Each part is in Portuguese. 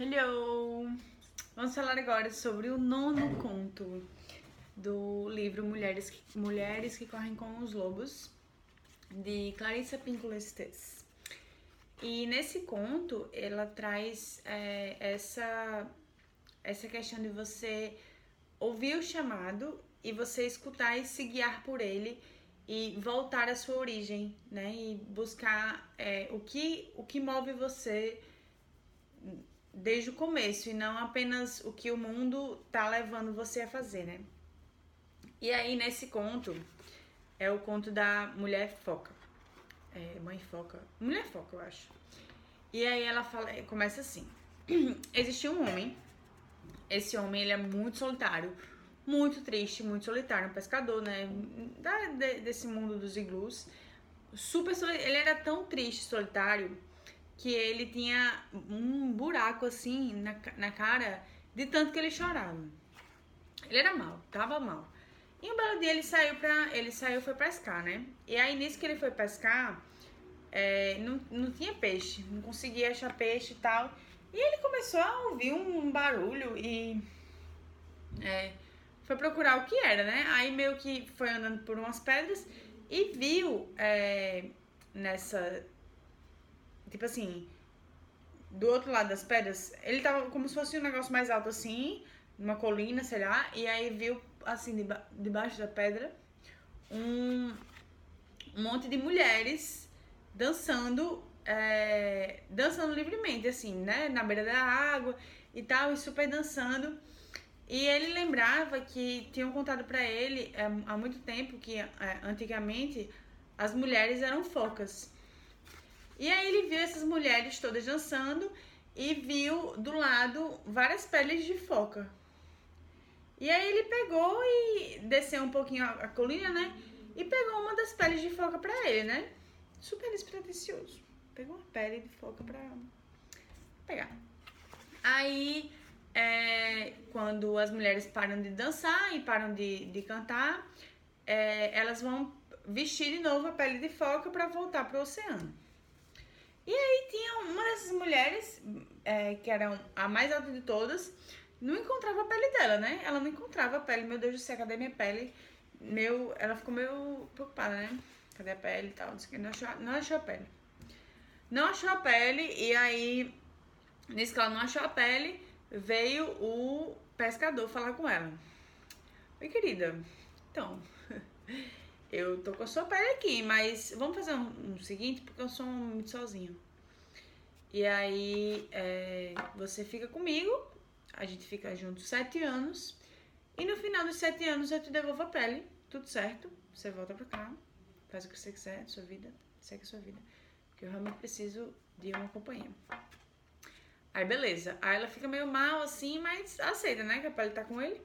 Hello! Vamos falar agora sobre o nono conto do livro Mulheres que, Mulheres que Correm com os Lobos, de Clarissa Pinkola Estes. E nesse conto, ela traz é, essa, essa questão de você ouvir o chamado e você escutar e se guiar por ele e voltar à sua origem, né? E buscar é, o, que, o que move você desde o começo e não apenas o que o mundo tá levando você a fazer, né? E aí nesse conto é o conto da mulher foca, é, mãe foca, mulher foca eu acho. E aí ela fala, começa assim: existia um homem, esse homem ele é muito solitário, muito triste, muito solitário, um pescador, né? Da, de, desse mundo dos iglus, super solitário. Ele era tão triste, solitário que ele tinha um buraco assim na, na cara de tanto que ele chorava. Ele era mal, tava mal. E um belo dia ele saiu pra. Ele saiu foi pescar, né? E aí nisso que ele foi pescar, é, não, não tinha peixe, não conseguia achar peixe e tal. E ele começou a ouvir um barulho e é, foi procurar o que era, né? Aí meio que foi andando por umas pedras e viu é, nessa tipo assim, do outro lado das pedras, ele tava como se fosse um negócio mais alto assim, numa colina, sei lá, e aí viu assim, deba debaixo da pedra, um, monte de mulheres dançando, é, dançando livremente, assim, né, na beira da água e tal, e super dançando. E ele lembrava que tinham contado para ele é, há muito tempo que é, antigamente as mulheres eram focas. E aí ele viu essas mulheres todas dançando e viu do lado várias peles de foca. E aí ele pegou e desceu um pouquinho a, colina, né? E pegou uma das peles de foca pra ele, né? Super despretensioso. Pegou uma pele de foca pra pegar. Aí, é, quando as mulheres param de dançar e param de, de cantar, é, elas vão vestir de novo a pele de foca para voltar pro oceano. E aí tinha uma dessas mulheres, é, que era a mais alta de todas, não encontrava a pele dela, né? Ela não encontrava a pele. Meu Deus do céu, cadê minha pele? Meu, ela ficou meio preocupada, né? Cadê a pele e tal? Não achou, não achou a pele. Não achou a pele e aí, nisso que ela não achou a pele, veio o pescador falar com ela. Oi, querida. Então, eu tô com a sua pele aqui, mas vamos fazer um, um seguinte, porque eu sou muito sozinho. E aí é, você fica comigo, a gente fica junto sete anos, e no final dos sete anos eu te devolvo a pele, tudo certo, você volta pra cá, faz o que você quiser, sua vida, segue a sua vida. Porque eu realmente preciso de uma companhia. Aí beleza, aí ela fica meio mal assim, mas aceita, né, que a pele tá com ele.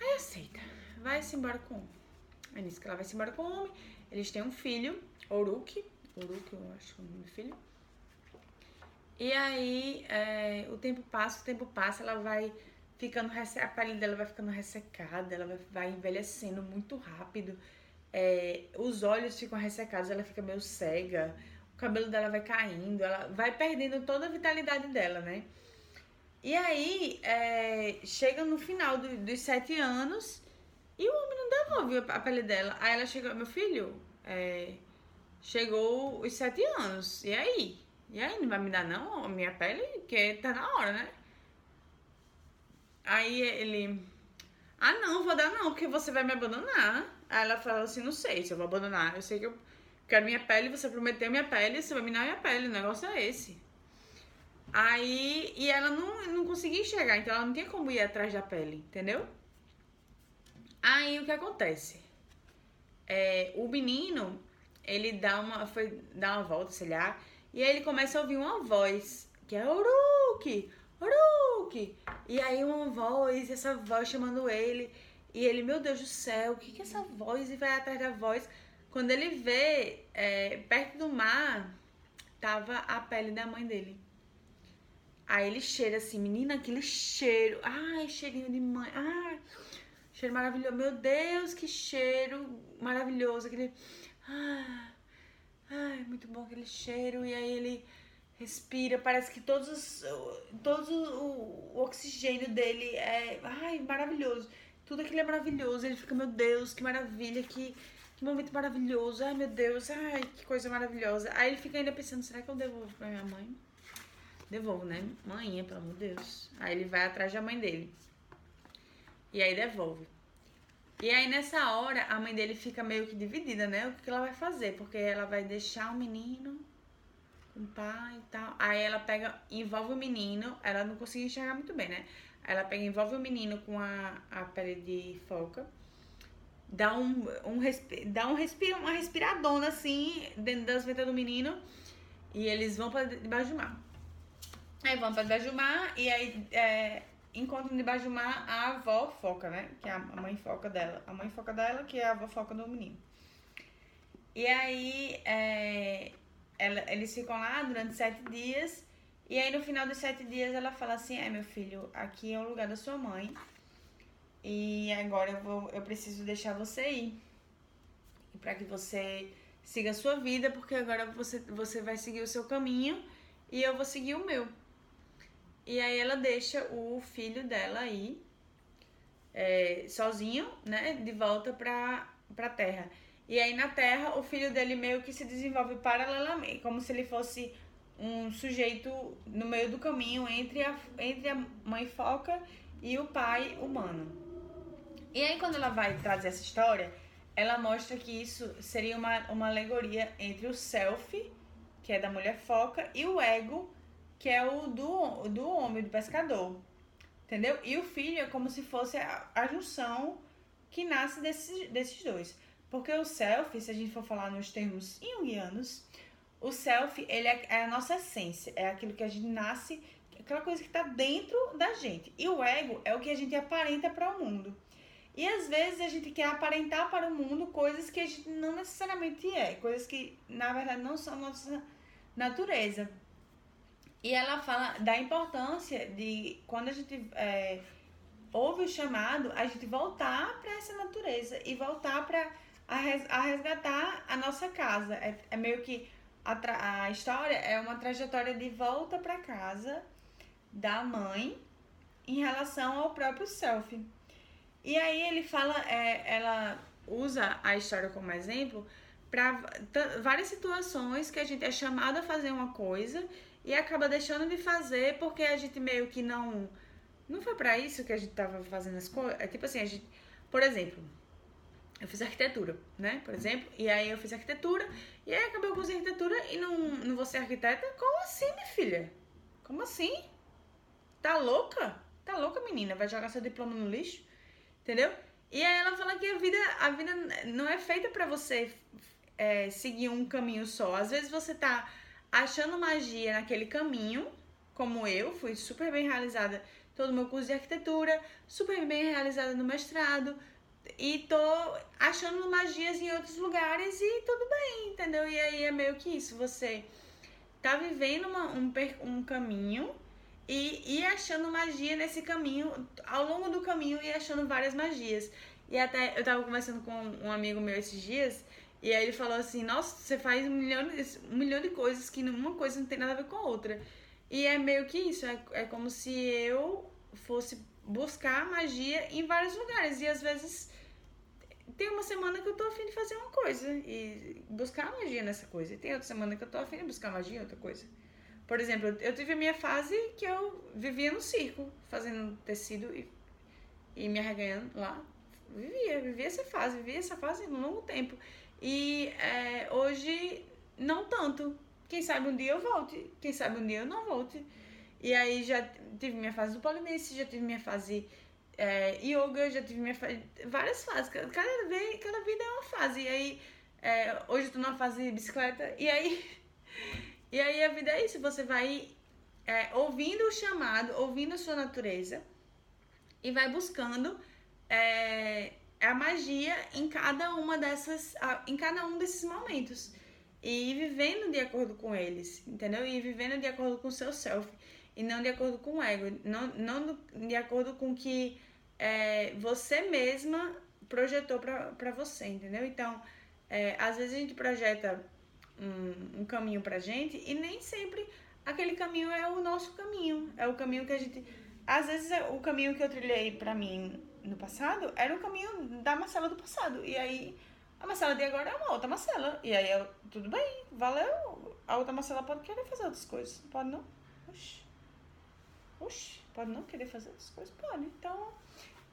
Aí aceita, vai-se embora com é nisso que ela vai se embora com o homem. Eles têm um filho, Oruki. Oruki, eu acho que é o nome do filho. E aí, é, o tempo passa, o tempo passa, ela vai ficando, a pele dela vai ficando ressecada, ela vai, vai envelhecendo muito rápido. É, os olhos ficam ressecados, ela fica meio cega, o cabelo dela vai caindo, ela vai perdendo toda a vitalidade dela, né? E aí, é, chega no final do, dos sete anos e o homem não devolve a pele dela. Aí ela chegou, meu filho, é, chegou os sete anos. E aí? E aí, não vai me dar não a minha pele? Que tá na hora, né? Aí ele. Ah, não, vou dar não, porque você vai me abandonar. Aí ela falou assim: não sei se eu vou abandonar. Eu sei que eu quero minha pele, você prometeu minha pele, você vai me dar minha pele. O negócio é esse. Aí. E ela não, não conseguia enxergar, então ela não tinha como ir atrás da pele, entendeu? Aí o que acontece? É, o menino, ele dá uma, foi dar uma volta, sei lá, e aí ele começa a ouvir uma voz, que é Uruki, Uruki. E aí uma voz, essa voz chamando ele, e ele, meu Deus do céu, o que que é essa voz? E vai atrás da voz. Quando ele vê, é, perto do mar, tava a pele da mãe dele. Aí ele cheira assim, menina, aquele cheiro. Ai, cheirinho de mãe. Ai. Cheiro maravilhoso. Meu Deus, que cheiro maravilhoso. Aquele. Ai, ai, muito bom aquele cheiro. E aí ele respira, parece que todos os, todos o, o oxigênio dele é, ai, maravilhoso. Tudo aquilo é maravilhoso. Ele fica, meu Deus, que maravilha, que, que momento maravilhoso. Ai, meu Deus, ai, que coisa maravilhosa. Aí ele fica ainda pensando, será que eu devolvo pra minha mãe? Devolvo, né? Mãe, pelo amor de Deus. Aí ele vai atrás da mãe dele. E aí devolve. E aí nessa hora a mãe dele fica meio que dividida, né? O que ela vai fazer? Porque ela vai deixar o menino com o pai e tal. Aí ela pega, envolve o menino, ela não conseguia enxergar muito bem, né? Ela pega, envolve o menino com a, a pele de foca, dá um, um dá um respira, uma respiradona assim dentro das ventas do menino e eles vão para debaixo do mar. Aí vão para debaixo do mar e aí é, encontram debaixo do mar a avó foca, né? Que é a mãe foca dela. A mãe foca dela, que é a avó foca do menino. E aí é, ela, eles ficam lá durante sete dias. E aí no final dos sete dias ela fala assim, é meu filho, aqui é o lugar da sua mãe. E agora eu, vou, eu preciso deixar você ir. para que você siga a sua vida, porque agora você, você vai seguir o seu caminho e eu vou seguir o meu. E aí ela deixa o filho dela aí, é, sozinho, né, de volta pra, pra terra. E aí na terra o filho dele meio que se desenvolve paralelamente, como se ele fosse um sujeito no meio do caminho entre a, entre a mãe foca e o pai humano. E aí quando ela vai trazer essa história, ela mostra que isso seria uma, uma alegoria entre o self, que é da mulher foca, e o ego, que é o do, do homem, do pescador. Entendeu? E o filho é como se fosse a, junção que nasce desses, desses dois. Porque o self, se a gente for falar nos termos junguianos, o self, ele é, é a nossa essência, é aquilo que a gente nasce, aquela coisa que está dentro da gente. E o ego é o que a gente aparenta para o mundo. E às vezes a gente quer aparentar para o mundo coisas que a gente não necessariamente é, coisas que na verdade não são nossa natureza. E ela fala da importância de quando a gente é, ouve o chamado, a gente voltar para essa natureza e voltar para a, resgatar a nossa casa. É, é meio que a, a história é uma trajetória de volta para casa da mãe em relação ao próprio self. E aí ele fala, é, ela usa a história como exemplo para várias situações que a gente é chamado a fazer uma coisa e acaba deixando de fazer porque a gente meio que não não foi para isso que a gente tava fazendo as coisas. É tipo assim, a gente, por exemplo, eu fiz arquitetura, né? Por exemplo, e aí eu fiz arquitetura e aí acabei com arquitetura e não, não vou ser arquiteta. Como assim, minha filha? Como assim? Tá louca? Tá louca, menina? Vai jogar seu diploma no lixo? Entendeu? E aí ela fala que a vida, a vida não é feita para você é, seguir um caminho só. Às vezes você tá achando magia naquele caminho, como eu, fui super bem realizada todo o meu curso de arquitetura, super bem realizada no mestrado, e tô achando magias em outros lugares e tudo bem, entendeu? E aí é meio que isso, você tá vivendo uma, um, um caminho e, e achando magia nesse caminho, ao longo do caminho e achando várias magias. E até eu tava conversando com um amigo meu esses dias, e aí ele falou assim, nossa, você faz um milhão, um milhão de coisas que uma coisa não tem nada a ver com a outra. E é meio que isso, é, é como se eu fosse buscar magia em vários lugares. E às vezes tem uma semana que eu tô afim de fazer uma coisa e buscar magia nessa coisa. E tem outra semana que eu tô afim de buscar magia em outra coisa. Por exemplo, eu tive a minha fase que eu vivia no circo, fazendo tecido e, e me arreganhando lá. Vivia, vivia essa fase, vivia essa fase um longo tempo. E é, hoje, não tanto. Quem sabe um dia eu volte, quem sabe um dia eu não volte. E aí já tive minha fase do polidense, já tive minha fase é, yoga, já tive minha fase, várias fases. Cada, vez, cada vida é uma fase. E aí, é, hoje eu tô numa fase de bicicleta. E aí, e aí a vida é isso. Você vai é, ouvindo o chamado, ouvindo a sua natureza e vai buscando é, a magia em cada uma dessas, em cada um desses momentos e vivendo de acordo com eles, entendeu? E vivendo de acordo com o seu self e não de acordo com o ego, não, não de acordo com que é, você mesma projetou para você, entendeu? Então, é, às vezes a gente projeta um, um caminho pra gente e nem sempre aquele caminho é o nosso caminho. É o caminho que a gente. Às vezes, é o caminho que eu trilhei pra mim no passado era o caminho da Marcela do passado. E aí, a Marcela de agora é uma outra Marcela. E aí, eu, tudo bem, valeu. A outra Marcela pode querer fazer outras coisas. Pode não? Oxi. Oxi, pode não querer fazer outras coisas? Pode. Então,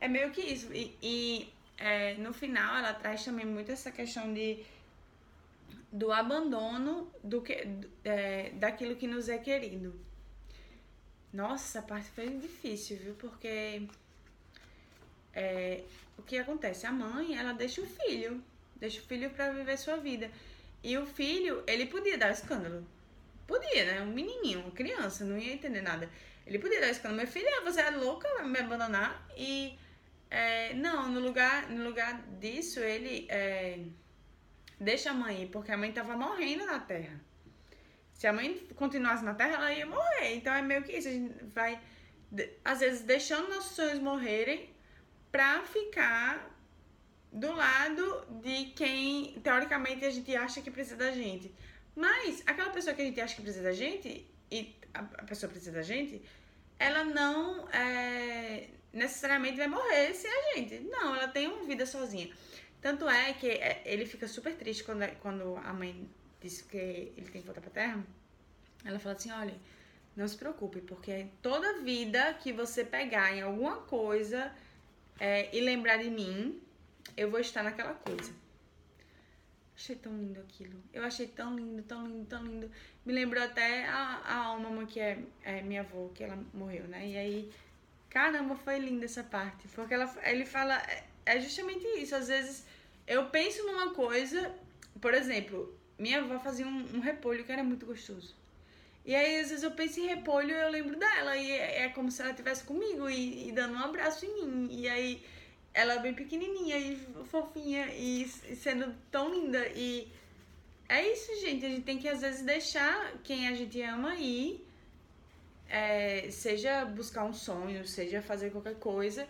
é meio que isso. E, e é, no final, ela traz também muito essa questão de do abandono do que, é, daquilo que nos é querido. Nossa, essa parte foi difícil, viu? Porque é, o que acontece? A mãe, ela deixa o filho, deixa o filho para viver sua vida. E o filho, ele podia dar escândalo. Podia, né? Um menininho, uma criança, não ia entender nada. Ele podia dar escândalo. Meu filho, você é louca, vai me abandonar. E, é, não, no lugar, no lugar disso, ele... É, deixa a mãe ir, porque a mãe tava morrendo na terra. Se a mãe continuasse na terra, ela ia morrer. Então é meio que isso. A gente vai, às vezes, deixando nossos sonhos morrerem pra ficar do lado de quem, teoricamente, a gente acha que precisa da gente. Mas aquela pessoa que a gente acha que precisa da gente, e a pessoa precisa da gente, ela não é, necessariamente vai morrer sem a gente. Não, ela tem uma vida sozinha. Tanto é que é, ele fica super triste quando, quando a mãe disse que ele tem que voltar pra terra. Ela fala assim: olha, não se preocupe, porque toda vida que você pegar em alguma coisa é, e lembrar de mim, eu vou estar naquela coisa. Achei tão lindo aquilo. Eu achei tão lindo, tão lindo, tão lindo. Me lembrou até a, a Alma, que é, é minha avó, que ela morreu, né? E aí, caramba, foi linda essa parte. Porque ela, ele fala. É, é justamente isso. Às vezes eu penso numa coisa, por exemplo, minha avó fazia um, um repolho que era muito gostoso. E aí, às vezes, eu penso em repolho eu lembro dela. E é, é como se ela estivesse comigo e, e, dando um abraço em mim. E aí, ela é bem pequenininha e fofinha e, e sendo tão linda. E é isso, gente. A gente tem que, às vezes, deixar quem a gente ama ir. É, seja buscar um sonho, seja fazer qualquer coisa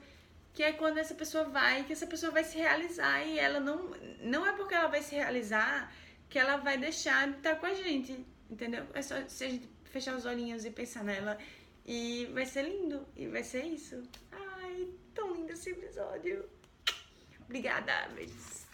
que é quando essa pessoa vai, que essa pessoa vai se realizar e ela não não é porque ela vai se realizar que ela vai deixar de estar com a gente, entendeu? É só se a gente fechar os olhinhos e pensar nela e vai ser lindo e vai ser isso. Ai, tão lindo esse episódio. Obrigada, beijos.